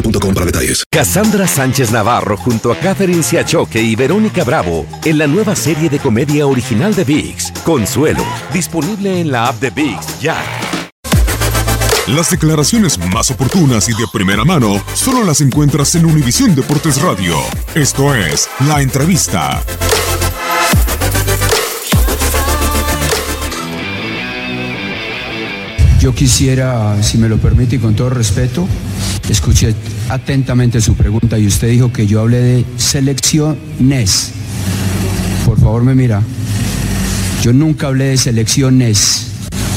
boostmobile.com para detalles. Cassandra Sánchez Navarro junto a Catherine Siachoque y Verónica Bravo en la nueva serie de comedia original de VIX, Consuelo, disponible en la app de VIX ya. Las declaraciones más oportunas y de primera mano solo las encuentras en Univisión Deportes Radio. Esto es La Entrevista. Yo quisiera, si me lo permite y con todo respeto, escuché atentamente su pregunta y usted dijo que yo hablé de selecciones. Por favor, me mira. Yo nunca hablé de selecciones.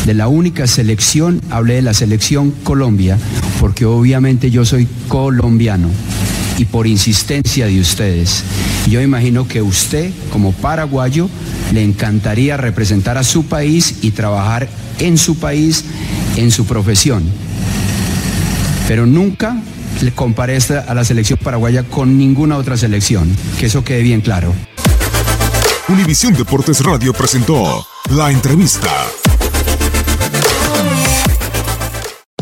De la única selección hablé de la selección Colombia, porque obviamente yo soy colombiano y por insistencia de ustedes. Yo imagino que usted, como paraguayo, le encantaría representar a su país y trabajar en su país, en su profesión. Pero nunca le comparé a la selección paraguaya con ninguna otra selección. Que eso quede bien claro. Univisión Deportes Radio presentó La Entrevista.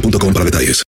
boostmobile.com para detalles.